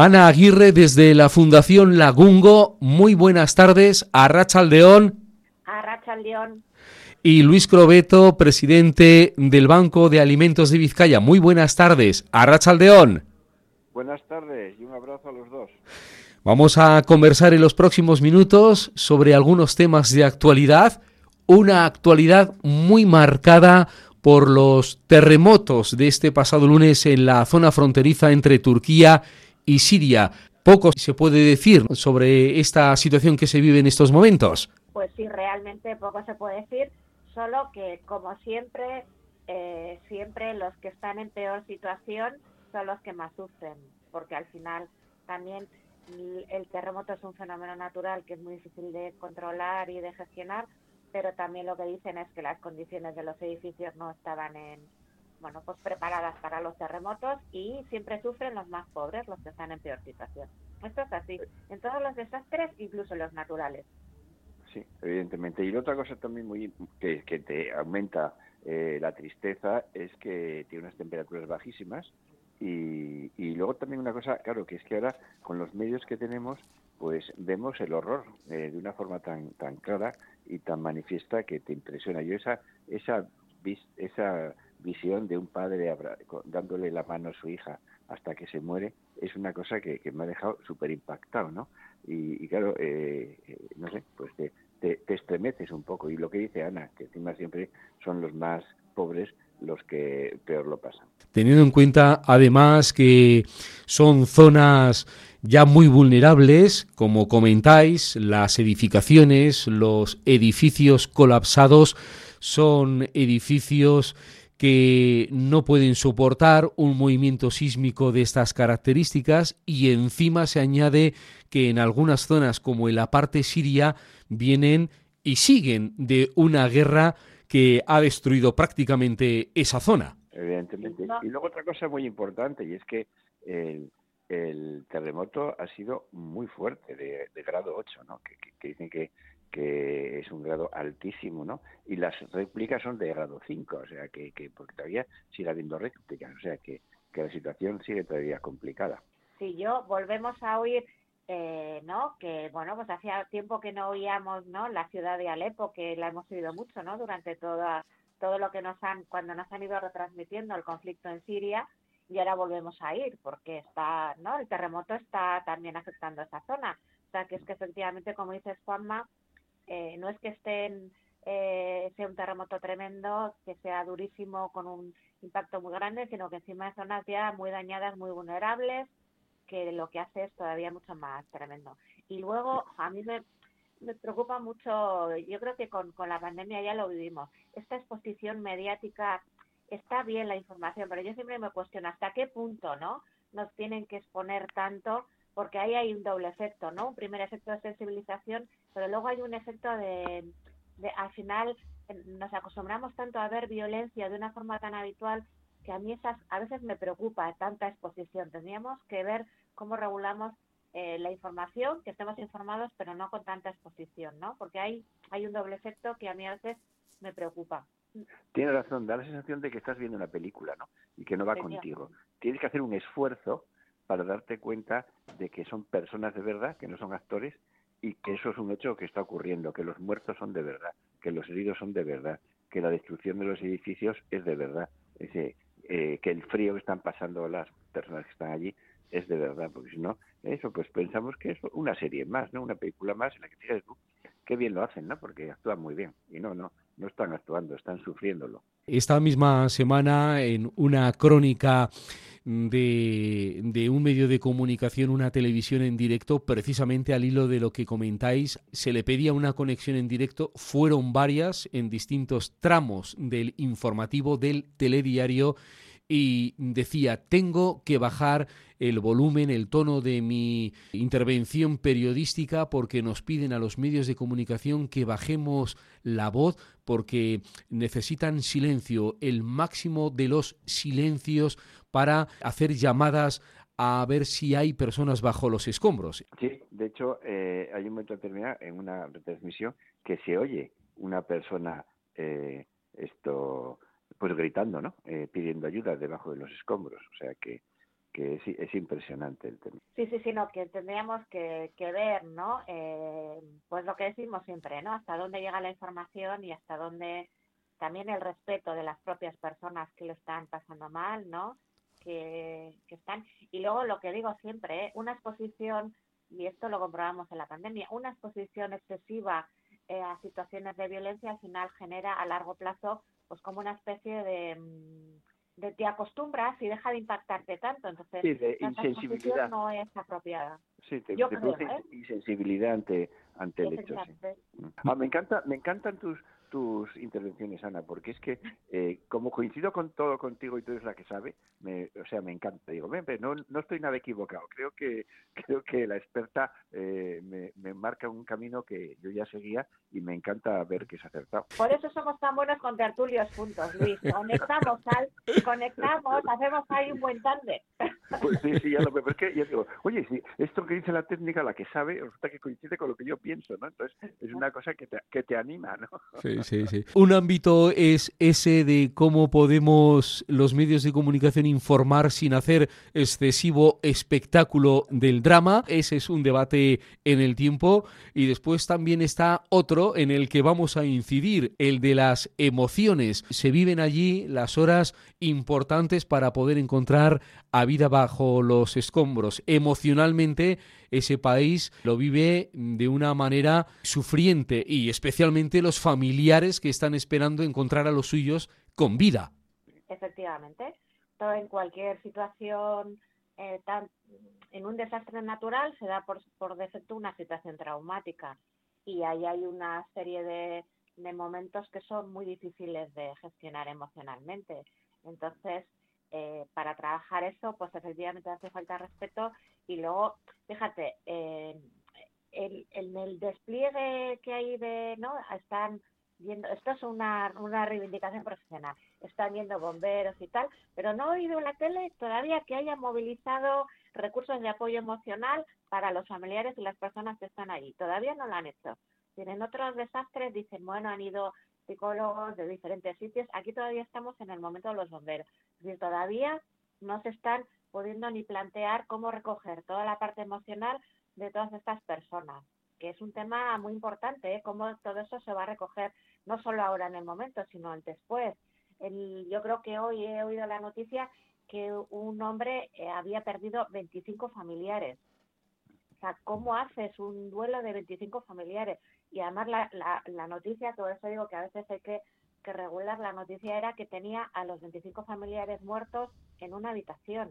Ana Aguirre desde la Fundación Lagungo. Muy buenas tardes a Rachaldeón. A Rachaldeón. Y Luis Crobeto, presidente del Banco de Alimentos de Vizcaya. Muy buenas tardes a Rachaldeón. Buenas tardes y un abrazo a los dos. Vamos a conversar en los próximos minutos sobre algunos temas de actualidad. Una actualidad muy marcada por los terremotos de este pasado lunes en la zona fronteriza entre Turquía y Siria. Poco se puede decir sobre esta situación que se vive en estos momentos. Pues sí, realmente poco se puede decir, solo que como siempre, eh, siempre los que están en peor situación son los que más sufren, porque al final también el terremoto es un fenómeno natural que es muy difícil de controlar y de gestionar, pero también lo que dicen es que las condiciones de los edificios no estaban en, bueno, pues preparadas para los terremotos y siempre sufren los más pobres, los que están en peor situación. Esto es así, en todos los desastres, incluso los naturales. Sí, evidentemente. Y otra cosa también muy que, que te aumenta eh, la tristeza es que tiene unas temperaturas bajísimas y, y, luego también una cosa, claro, que es que ahora con los medios que tenemos, pues vemos el horror eh, de una forma tan tan clara y tan manifiesta que te impresiona. Yo esa esa esa visión de un padre dándole la mano a su hija hasta que se muere es una cosa que, me ha dejado súper impactado, ¿no? Y, claro, eh, eh, no sé, pues te, te, estremeces un poco. Y lo que dice Ana, que encima siempre son los más pobres los que peor lo pasan. Teniendo en cuenta, además, que son zonas ya muy vulnerables, como comentáis, las edificaciones, los edificios colapsados, son edificios que no pueden soportar un movimiento sísmico de estas características y encima se añade que en algunas zonas como en la parte siria vienen y siguen de una guerra que ha destruido prácticamente esa zona. Evidentemente. Y luego otra cosa muy importante y es que el, terremoto ha sido muy fuerte, de, grado 8, ¿no? que dicen que es un grado altísimo, ¿no? Y las réplicas son de grado 5, o sea, que, que porque todavía sigue habiendo réplicas, o sea, que, que la situación sigue todavía complicada. Sí, yo volvemos a oír, eh, ¿no? Que, bueno, pues hacía tiempo que no oíamos, ¿no? La ciudad de Alepo, que la hemos oído mucho, ¿no? Durante toda, todo lo que nos han, cuando nos han ido retransmitiendo el conflicto en Siria, y ahora volvemos a ir, porque está, ¿no? El terremoto está también afectando a esa zona. O sea, que es que efectivamente, como dices Juanma, eh, no es que estén eh, sea un terremoto tremendo, que sea durísimo con un impacto muy grande, sino que encima de zonas ya muy dañadas, muy vulnerables, que lo que hace es todavía mucho más tremendo. Y luego a mí me, me preocupa mucho, yo creo que con, con la pandemia ya lo vivimos, esta exposición mediática, está bien la información, pero yo siempre me cuestiono hasta qué punto, ¿no? Nos tienen que exponer tanto porque ahí hay un doble efecto, ¿no? Un primer efecto de sensibilización, pero luego hay un efecto de, al final nos acostumbramos tanto a ver violencia de una forma tan habitual que a mí esas a veces me preocupa tanta exposición. Tendríamos que ver cómo regulamos eh, la información, que estemos informados, pero no con tanta exposición, ¿no? Porque hay, hay un doble efecto que a mí a veces me preocupa. Tienes razón, da la sensación de que estás viendo una película, ¿no? Y que no va contigo. Tienes que hacer un esfuerzo para darte cuenta de que son personas de verdad, que no son actores, y que eso es un hecho que está ocurriendo, que los muertos son de verdad, que los heridos son de verdad, que la destrucción de los edificios es de verdad, ese, eh, que el frío que están pasando las personas que están allí es de verdad, porque si no, eso pues pensamos que es una serie más, ¿no? Una película más en la que dices, qué bien lo hacen, ¿no? Porque actúan muy bien. Y no, no, no están actuando, están sufriéndolo. Esta misma semana, en una crónica de, de, un medio de comunicación, una televisión en directo, precisamente al hilo de lo que comentáis, se le pedía una conexión en directo, fueron varias en distintos tramos del informativo del telediario y decía, tengo que bajar el volumen, el tono de mi intervención periodística porque nos piden a los medios de comunicación que bajemos la voz porque necesitan silencio, el máximo de los silencios para hacer llamadas a ver si hay personas bajo los escombros. Sí, de hecho, eh, hay un momento determinado en una retransmisión que se oye una persona eh, esto pues gritando, ¿no? Eh, pidiendo ayuda debajo de los escombros. O sea que, que es, es, impresionante el tema. Sí, sí, sí, no, que tendríamos que, que ver, ¿no? Eh, pues lo que decimos siempre, ¿no? Hasta dónde llega la información y hasta dónde también el respeto de las propias personas que lo están pasando mal, ¿no? Que, que están. Y luego lo que digo siempre, ¿eh? una exposición, y esto lo comprobamos en la pandemia, una exposición excesiva eh, a situaciones de violencia al final genera a largo plazo pues como una especie de, mm, de te acostumbras y deja de impactarte tanto, entonces sí, de insensibilidad no es apropiada. Sí, te, Yo te creo, ¿eh? insensibilidad ante ante el hecho. Sí. Ah, me encanta, me encantan tus tus intervenciones, Ana, porque es que eh, como coincido con todo contigo y tú eres la que sabe, me, o sea, me encanta. Digo, ven, no, no estoy nada equivocado. Creo que creo que la experta eh, me, me, marca un camino que yo ya seguía y me encanta ver que es acertado. Por eso somos tan buenos con tertulios juntos, Luis. Conectamos, al, conectamos, hacemos ahí un buen tande. Pues sí, sí, ya lo veo. Pero es que yo digo, oye, si esto que dice la técnica, la que sabe, resulta que coincide con lo que yo pienso, ¿no? Entonces es una cosa que te, que te anima, ¿no? Sí, Un ámbito es ese de cómo podemos los medios de comunicación informar sin hacer excesivo espectáculo del drama. Ese es un debate en el tiempo. Y después también está otro en el que vamos a incidir, el de las emociones. Se viven allí las horas importantes para poder encontrar a vida bajo los escombros. Emocionalmente ese país lo vive de una manera sufriente y especialmente los familiares que están esperando encontrar a los suyos con vida. Efectivamente, todo en cualquier situación eh, en un desastre natural se da por, defecto una situación traumática y ahí hay una serie de, momentos que son muy difíciles de gestionar emocionalmente. Entonces, eh, para trabajar eso, pues efectivamente hace falta respeto y luego, fíjate, eh, el, el, el, despliegue que hay de, ¿no? Están viendo, esto es una, una reivindicación profesional, están viendo bomberos y tal, pero no he oído en la tele todavía que haya movilizado recursos de apoyo emocional para los familiares y las personas que están ahí. Todavía no lo han hecho. Tienen otros desastres, dicen, bueno, han ido psicólogos de diferentes sitios. Aquí todavía estamos en el momento de los bomberos. Es decir, todavía no se están pudiendo ni plantear cómo recoger toda la parte emocional de todas estas personas, que es un tema muy importante, ¿eh? cómo todo eso se va a recoger, no solo ahora en el momento, sino después. El, yo creo que hoy he oído la noticia que un hombre eh, había perdido 25 familiares. O sea, ¿cómo haces un duelo de 25 familiares? Y además la, la, la noticia, todo eso digo que a veces hay que, que regular, la noticia era que tenía a los 25 familiares muertos en una habitación.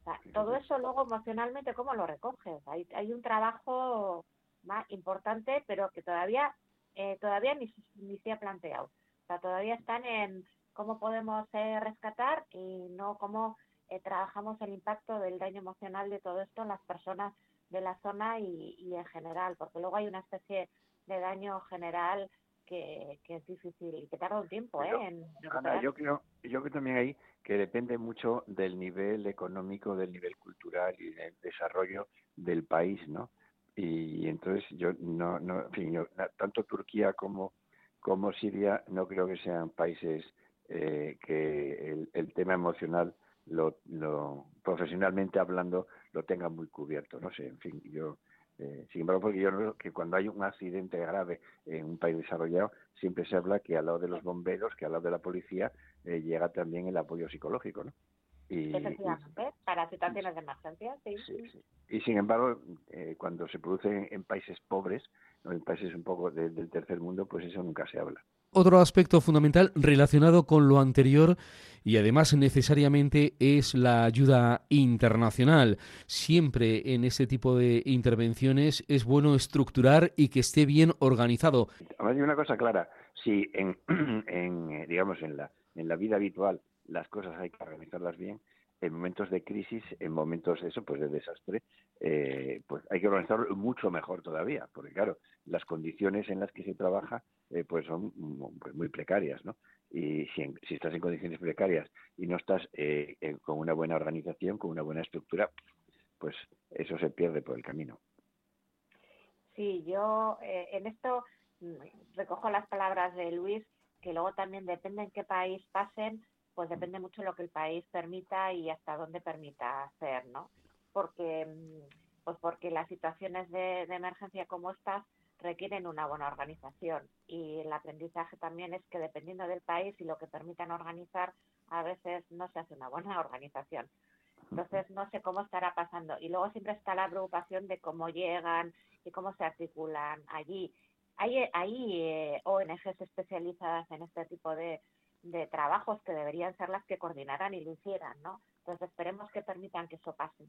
O sea, todo eso luego emocionalmente, ¿cómo lo recoges? Hay, hay un trabajo más importante, pero que todavía eh, todavía ni, ni se ha planteado. O sea, todavía están en cómo podemos eh, rescatar y no cómo eh, trabajamos el impacto del daño emocional de todo esto en las personas de la zona y, y en general, porque luego hay una especie de daño general que, que, es difícil y que tarda un tiempo ¿eh? En Ana, yo creo yo creo también ahí que depende mucho del nivel económico del nivel cultural y del desarrollo del país no y, entonces yo no no en fin, yo, tanto Turquía como como Siria no creo que sean países eh, que el, el, tema emocional lo, lo profesionalmente hablando lo tengan muy cubierto no sé en fin yo eh, sin embargo, porque yo creo que cuando hay un accidente grave en un país desarrollado, siempre se habla que al lado de los bomberos, que al lado de la policía, eh, llega también el apoyo psicológico, ¿no? Y, Efectivamente, y, para situaciones de emergencia, sí. sí, sí. Y sin embargo, eh, cuando se produce en, en países pobres, ¿no? en países un poco de, del tercer mundo, pues eso nunca se habla. Otro aspecto fundamental relacionado con lo anterior y además necesariamente es la ayuda internacional. Siempre en este tipo de intervenciones es bueno estructurar y que esté bien organizado. Hay una cosa clara, si en, en eh, digamos en la en la vida habitual las cosas hay que organizarlas bien, en momentos de crisis, en momentos de eso, pues de desastre, eh, pues hay que organizarlo mucho mejor todavía, porque claro, las condiciones en las que se trabaja eh, pues son muy precarias, ¿no? Y si, en, si, estás en condiciones precarias y no estás eh, con una buena organización, con una buena estructura, pues eso se pierde por el camino. Sí, yo eh, en esto mm, recojo las palabras de Luis, que luego también depende en qué país pasen, pues depende mucho lo que el país permita y hasta dónde permita hacer, ¿no? Porque, mm, pues porque las situaciones de, de emergencia como estas requieren una buena organización y el aprendizaje también es que dependiendo del país y lo que permitan organizar, a veces no se hace una buena organización. Entonces no sé cómo estará pasando. Y luego siempre está la preocupación de cómo llegan y cómo se articulan allí. Hay, hay eh, ONGs especializadas en este tipo de, de trabajos que deberían ser las que coordinaran y lo hicieran, ¿no? Entonces esperemos que permitan que eso pase.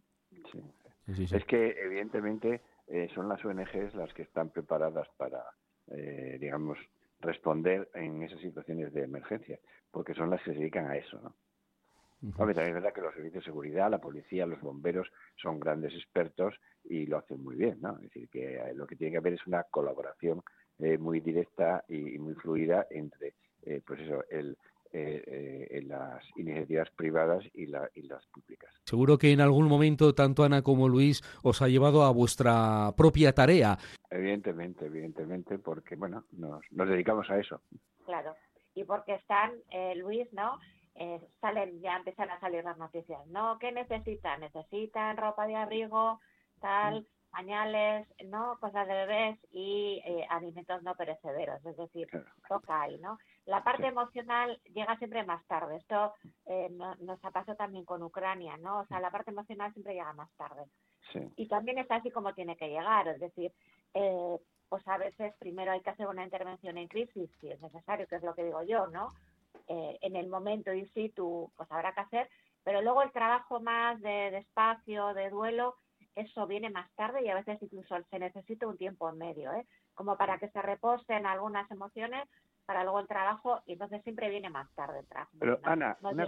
Es que evidentemente eh, son las ONGs las que están preparadas para, eh, digamos, responder en esas situaciones de emergencia, porque son las que se dedican a eso, ¿no? también es verdad que los servicios de seguridad, la policía, los bomberos son grandes expertos y lo hacen muy bien, ¿no? Es decir, que eh, lo que tiene que haber es una colaboración muy directa y, muy fluida entre, pues eso, el, eh, en las iniciativas privadas y, la, y las públicas. Seguro que en algún momento tanto Ana como Luis os ha llevado a vuestra propia tarea. Evidentemente, evidentemente, porque bueno, nos, nos dedicamos a eso. Claro, y porque están, eh, Luis, ¿no? Eh, salen, ya empiezan a salir las noticias, ¿no? ¿Qué necesitan? Necesitan ropa de abrigo, tal, mm. Pañales, ¿no? Cosas de bebés y alimentos no perecederos, es decir, toca ahí, ¿no? La parte emocional llega siempre más tarde. Esto eh, nos ha pasado también con Ucrania, ¿no? O sea, la parte emocional siempre llega más tarde. Y también es así como tiene que llegar. Es decir, eh, pues a veces primero hay que hacer una intervención en crisis, si es necesario, que es lo que digo yo, ¿no? Eh, en el momento in situ, pues habrá que hacer, pero luego el trabajo más de, de espacio, de duelo, eso viene más tarde y a veces incluso se necesita un tiempo en medio, ¿eh? Como para que se reposen algunas emociones para luego el trabajo y entonces siempre viene más tarde el trabajo. Pero Ana, una,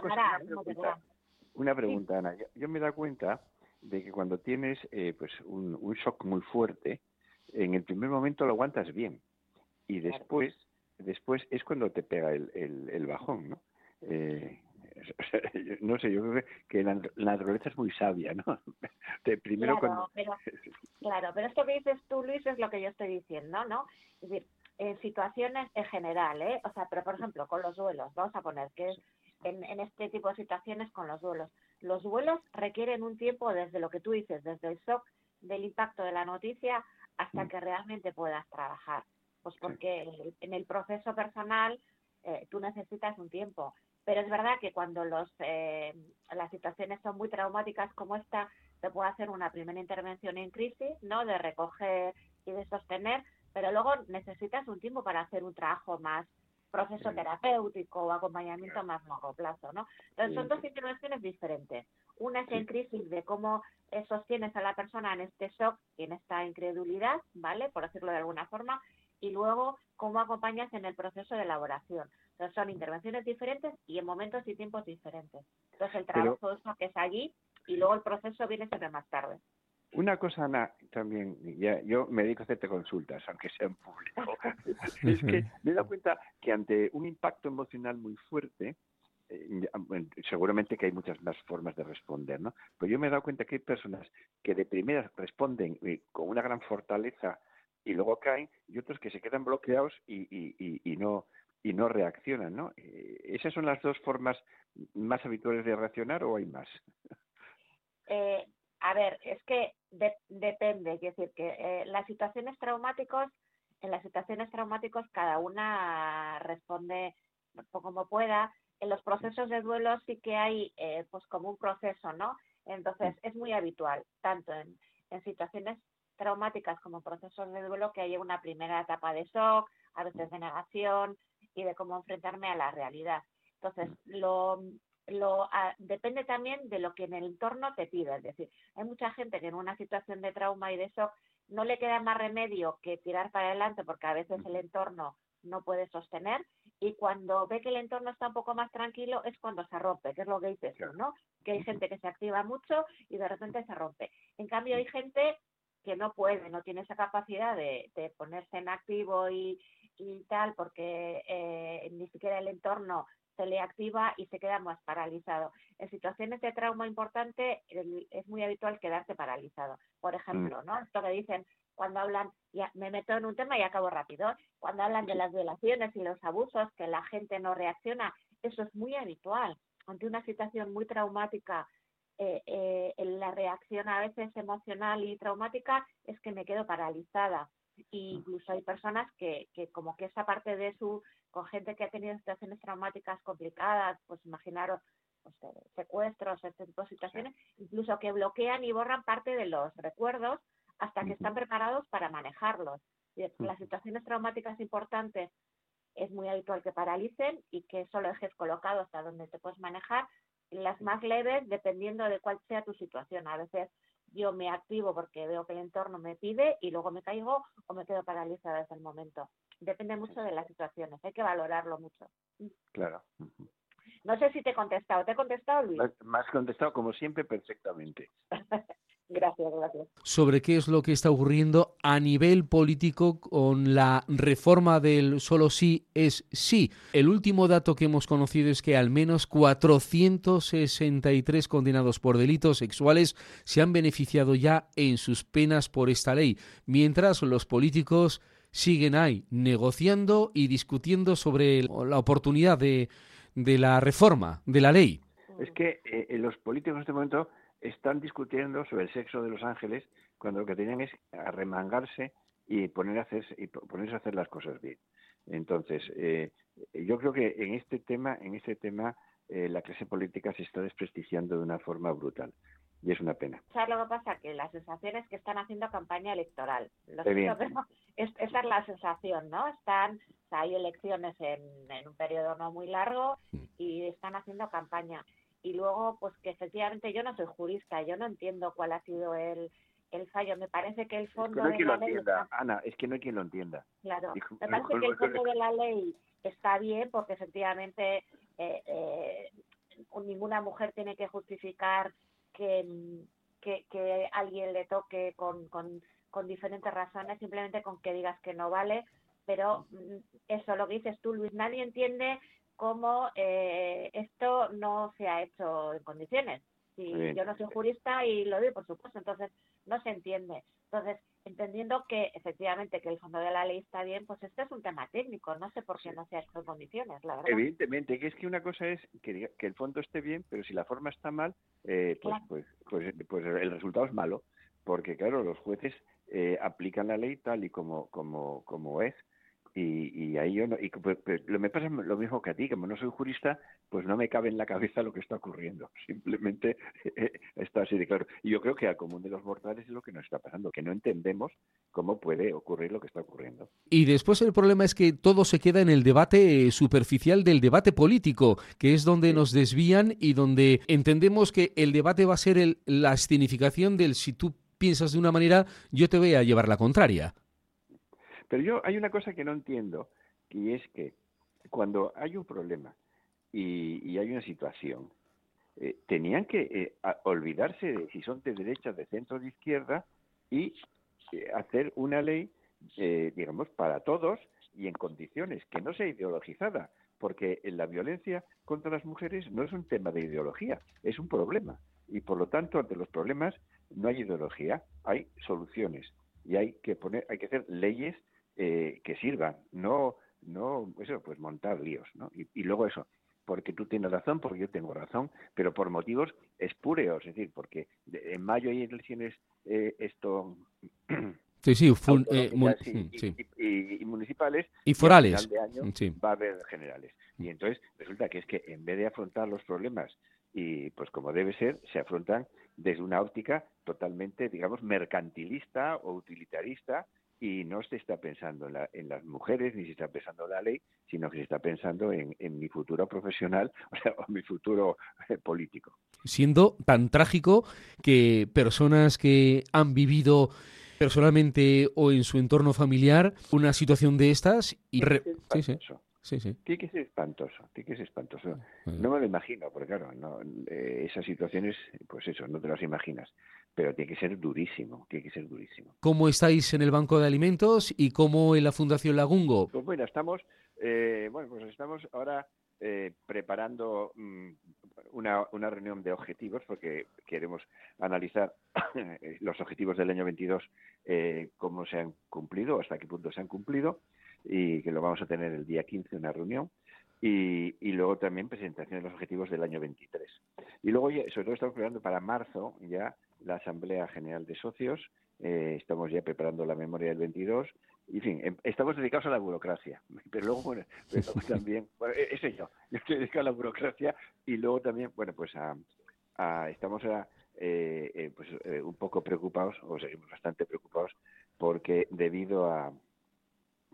pregunta, Ana. Yo, me da cuenta de que cuando tienes eh, pues un, shock muy fuerte, en el primer momento lo aguantas bien y después después es cuando te pega el, el, bajón, ¿no? Eh, no sé, yo creo que la, naturaleza es muy sabia, ¿no? De primero claro, pero, claro, pero esto que dices tú, Luis, es lo que yo estoy diciendo, ¿no? Es decir, en situaciones en general, ¿eh? O sea, pero por ejemplo, con los duelos, vamos a poner que es en, en este tipo de situaciones con los duelos. Los duelos requieren un tiempo desde lo que tú dices, desde el shock del impacto de la noticia hasta mm. que realmente puedas trabajar. Pues porque en el proceso personal eh, tú necesitas un tiempo. Pero es verdad que cuando los, eh, las situaciones son muy traumáticas como esta, se puede hacer una primera intervención en crisis, ¿no? De recoger y de sostener, pero luego necesitas un tiempo para hacer un trabajo más proceso terapéutico o acompañamiento más largo plazo, ¿no? Entonces son dos intervenciones diferentes. Una es en crisis de cómo eh, sostienes a la persona en este shock y en esta incredulidad, ¿vale? Por decirlo de alguna forma, y luego cómo acompañas en el proceso de elaboración. Entonces son intervenciones diferentes y en momentos y tiempos diferentes. Entonces el trabajo es lo que es allí y luego el proceso viene siempre más tarde. Una cosa, Ana, también, ya, yo me dedico a hacerte consultas, aunque sea en público, es que me he dado cuenta que ante un impacto emocional muy fuerte, eh, seguramente que hay muchas más formas de responder, ¿no? Pero yo me he dado cuenta que hay personas que de primera responden eh, con una gran fortaleza y luego caen, y otros que se quedan bloqueados y, y, y, no y no reaccionan, ¿no? Eh, ¿Esas son las dos formas más habituales de reaccionar o hay más? Eh, a ver, es que depende, es decir, que eh, las situaciones traumáticas, en las situaciones traumáticas cada una responde como pueda. En los procesos de duelo sí que hay eh, pues como un proceso, ¿no? Entonces es muy habitual, tanto en, en situaciones traumáticas como procesos de duelo, que haya una primera etapa de shock, a veces de negación y de cómo enfrentarme a la realidad. Entonces, lo, lo ah, depende también de lo que en el entorno te pida. Es decir, hay mucha gente que en una situación de trauma y de shock no le queda más remedio que tirar para adelante porque a veces el entorno no puede sostener y cuando ve que el entorno está un poco más tranquilo es cuando se rompe, que es lo que dices ¿no? Que hay gente que se activa mucho y de repente se rompe. En cambio hay gente que no puede, no tiene esa capacidad de, ponerse en activo y, y tal, porque eh, ni siquiera el entorno se le activa y se queda más paralizado. En situaciones de trauma importante es muy habitual quedarse paralizado. Por ejemplo, mm. ¿no? Esto que dicen cuando hablan, ya me meto en un tema y acabo rápido, cuando hablan de las violaciones y los abusos, que la gente no reacciona, eso es muy habitual. ante una situación muy traumática, eh, eh, la reacción a veces emocional y traumática es que me quedo paralizada. E incluso hay personas que, que como que esa parte de su, con gente que ha tenido situaciones traumáticas complicadas, pues imaginaros pues, secuestros, este tipo de situaciones, incluso que bloquean y borran parte de los recuerdos hasta que están preparados para manejarlos. Las situaciones traumáticas importantes es muy habitual que paralicen y que solo dejes colocado hasta donde te puedes manejar. Las más leves, dependiendo de cuál sea tu situación. A veces yo me activo porque veo que el entorno me pide y luego me caigo o me quedo paralizada desde el momento. Depende mucho de las situaciones, hay que valorarlo mucho. Claro. No sé si te he contestado. ¿Te he contestado, Luis? Me has contestado, como siempre, perfectamente. Gracias, gracias. Sobre qué es lo que está ocurriendo a nivel político con la reforma del solo sí es sí. El último dato que hemos conocido es que al menos 463 condenados por delitos sexuales se han beneficiado ya en sus penas por esta ley, mientras los políticos siguen ahí negociando y discutiendo sobre la oportunidad de, de la reforma de la ley. Es que eh, los políticos en este momento están discutiendo sobre el sexo de los ángeles cuando lo que tenían es arremangarse y, poner a hacer, y ponerse a hacer las cosas bien. Entonces, eh, yo creo que en este tema, en este tema, eh, la clase política se está desprestigiando de una forma brutal y es una pena. ¿Sabes lo que pasa? Que la sensación es que están haciendo campaña electoral. es, esa es la sensación, ¿no? Están, hay elecciones en, en un periodo no muy largo mm. y están haciendo campaña y luego pues que efectivamente yo no soy jurista, yo no entiendo cuál ha sido el, el fallo. Me parece que el fondo de la ley Ana, es que no hay quien lo entienda. Claro, me parece que el fondo de la ley está bien porque efectivamente eh, eh, ninguna mujer tiene que justificar que, que, que alguien le toque con, con, con diferentes razones, simplemente con que digas que no vale, pero mm, eso, lo que dices tú, Luis, nadie entiende cómo eh, esto no se ha hecho en condiciones. Si yo no soy jurista y lo digo, por supuesto, entonces no se entiende. Entonces, entendiendo que efectivamente que el fondo de la ley está bien, pues este es un tema técnico, no sé por qué no se ha hecho en condiciones, la verdad. Evidentemente, que es que una cosa es que, que el fondo esté bien, pero si la forma está mal, eh, pues, pues, pues, pues, el resultado es malo, porque claro, los jueces eh, aplican la ley tal y como, como, como es, y, y ahí yo no, y pues, pues, lo me pasa lo mismo que a ti, como no soy jurista, pues no me cabe en la cabeza lo que está ocurriendo. Simplemente eh, está así de claro. Y yo creo que al común de los mortales es lo que nos está pasando, que no entendemos cómo puede ocurrir lo que está ocurriendo. Y después el problema es que todo se queda en el debate superficial del debate político, que es donde nos desvían y donde entendemos que el debate va a ser el, la significación del si tú piensas de una manera, yo te voy a llevar la contraria. Pero yo hay una cosa que no entiendo, y es que cuando hay un problema y, hay una situación, eh, tenían que eh, olvidarse de si son de derecha, de centro, de izquierda y eh, hacer una ley, digamos, para todos y en condiciones que no sea ideologizada, porque la violencia contra las mujeres no es un tema de ideología, es un problema. Y por lo tanto, ante los problemas no hay ideología, hay soluciones y hay que poner, hay que hacer leyes eh, que sirvan, no, no, eso, pues montar líos, ¿no? Y, luego eso, porque tú tienes razón, porque yo tengo razón, pero por motivos espúreos, es decir, porque en mayo hay elecciones eh, esto... Sí, sí, eh, y, municipales. Y forales. de año va a haber generales. Y entonces resulta que es que en vez de afrontar los problemas y pues como debe ser, se afrontan desde una óptica totalmente, digamos, mercantilista o utilitarista y no se está pensando en, las mujeres ni se está pensando en la ley, sino que se está pensando en, mi futuro profesional, o sea, en mi futuro eh, político. Siendo tan trágico que personas que han vivido personalmente o en su entorno familiar una situación de estas y sí, sí. Sí, sí. Tiene que ser espantoso, tiene que ser espantoso. No me lo imagino, porque claro, no, eh, esas situaciones, pues eso, no te las imaginas pero tiene que ser durísimo, tiene que ser durísimo. ¿Cómo estáis en el Banco de Alimentos y cómo en la Fundación Lagungo? Pues bueno, estamos, eh, bueno, pues estamos ahora eh, preparando mm, una, una, reunión de objetivos porque queremos analizar los objetivos del año 22, eh, cómo se han cumplido, hasta qué punto se han cumplido y que lo vamos a tener el día 15 una reunión y, y, luego también presentación de los objetivos del año 23. Y luego, sobre todo, estamos preparando para marzo ya la Asamblea General de Socios, eh, estamos ya preparando la memoria del 22, y en fin, em, estamos dedicados a la burocracia, pero luego, bueno, también, bueno, e-, eso yo, yo estoy dedicado a la burocracia y luego también, bueno, pues a, estamos a, eh, eh, pues, un poco preocupados, o seguimos bastante preocupados, porque debido a,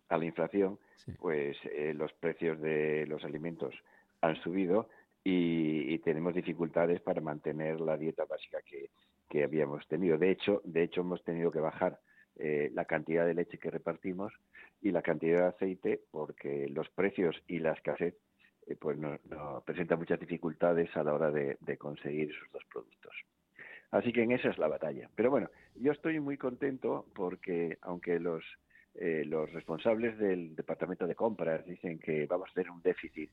a la inflación, pues los precios de los alimentos han subido y, tenemos dificultades para mantener la dieta básica que, que habíamos tenido. De hecho, de hecho hemos tenido que bajar eh, la cantidad de leche que repartimos y la cantidad de aceite porque los precios y la escasez eh, pues nos, presentan muchas dificultades a la hora de, conseguir esos dos productos. Así que en esa es la batalla. Pero bueno, yo estoy muy contento porque aunque los eh, los responsables del departamento de compras dicen que vamos a tener un déficit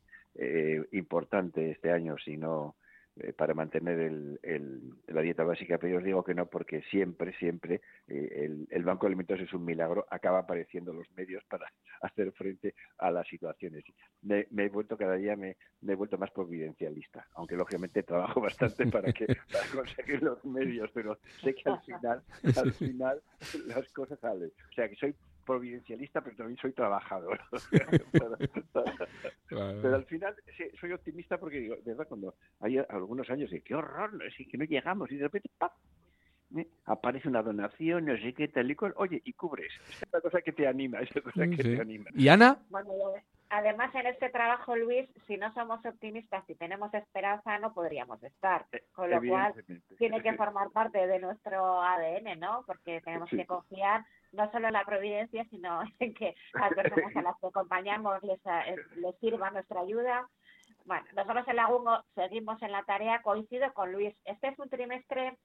importante este año si no eh, para mantener el, la dieta básica, pero yo os digo que no, porque siempre, siempre eh, el, Banco de Alimentos es un milagro, acaba apareciendo los medios para hacer frente a las situaciones. Me, he vuelto cada día, me, he vuelto más providencialista, aunque lógicamente trabajo bastante para, que, para conseguir los medios, pero sé que al final, al final las cosas salen. O sea, que soy providencialista, pero también soy trabajador. pero, al final soy optimista porque digo, de verdad, cuando hay algunos años de qué horror, es que no llegamos y de repente ¡pap! ¿eh? aparece una donación, no sé qué tal y cual, oye, y cubres. Es una cosa que te anima, es cosa que te anima. ¿Y Ana? además en este trabajo, Luis, si no somos optimistas, si tenemos esperanza, no podríamos estar. Eh, Con lo cual, tiene que formar parte de nuestro ADN, ¿no? Porque tenemos que confiar no solo en la providencia, sino en que las personas a las que acompañamos les, eh, les sirva nuestra ayuda. Bueno, nosotros en Lagungo seguimos en la tarea, coincido con Luis. Este es un trimestre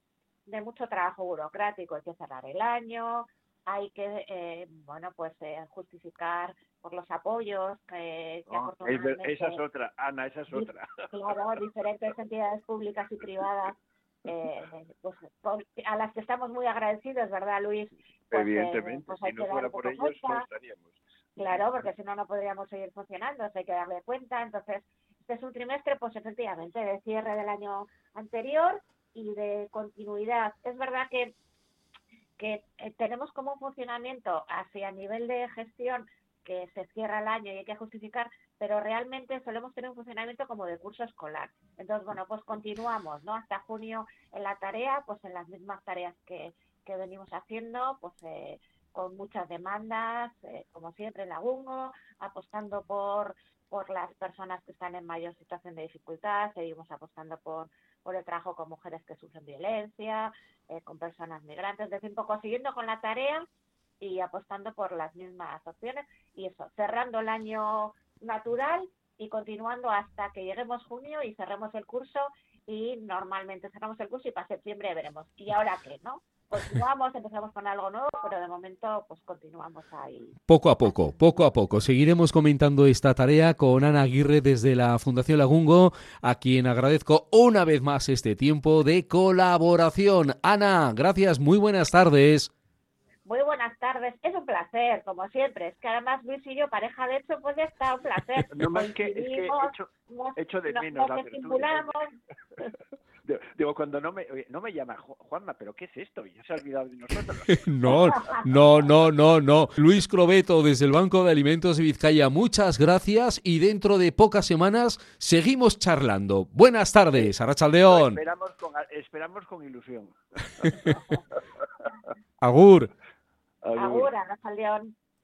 de mucho trabajo burocrático, hay que cerrar el año, hay que, eh, bueno, pues eh, justificar por los apoyos que, oh, Esa es otra, Ana, esa es otra. Claro, diferentes entidades públicas y privadas eh, pues, a las que estamos muy agradecidos, ¿verdad, Luis? Pues, Evidentemente, pues si no fuera por ellos no estaríamos. Claro, porque si no, no podríamos seguir funcionando, hay que darle cuenta. Entonces, este es un trimestre, pues efectivamente, de cierre del año anterior y de continuidad. Es verdad que que eh, tenemos como un funcionamiento hacia nivel de gestión que se cierra el año y hay que justificar, pero realmente solemos tener un funcionamiento como de curso escolar. Entonces, bueno, pues continuamos, ¿no? Hasta junio en la tarea, pues en las mismas tareas que, venimos haciendo, pues eh, con muchas demandas, eh, como siempre en la UNGO, apostando por, las personas que están en mayor situación de dificultad, seguimos apostando por, el trabajo con mujeres que sufren violencia, eh, con personas migrantes, es decir, un poco siguiendo con la tarea y apostando por las mismas opciones y eso, cerrando el año natural y continuando hasta que lleguemos junio y cerremos el curso y normalmente cerramos el curso y para septiembre veremos. ¿Y ahora qué, no? Continuamos, empezamos con algo nuevo, pero de momento pues continuamos ahí. Poco a poco, poco a poco. Seguiremos comentando esta tarea con Ana Aguirre desde la Fundación Lagungo, a quien agradezco una vez más este tiempo de colaboración. Ana, gracias, muy buenas tardes. Muy buenas tardes. Es un placer, como siempre. Es que además Luis y yo, pareja de hecho, pues está un placer. no más que, es que hecho, de menos la Digo, cuando no me, no me llama Juanma, pero ¿qué es esto? Ya se ha olvidado de nosotros. no, no, no, no, no. Luis Crobeto, desde el Banco de Alimentos de Vizcaya, muchas gracias y dentro de pocas semanas seguimos charlando. Buenas tardes, Arrachaldeón. Esperamos con, esperamos con ilusión. Agur. Ahora, Rafa León.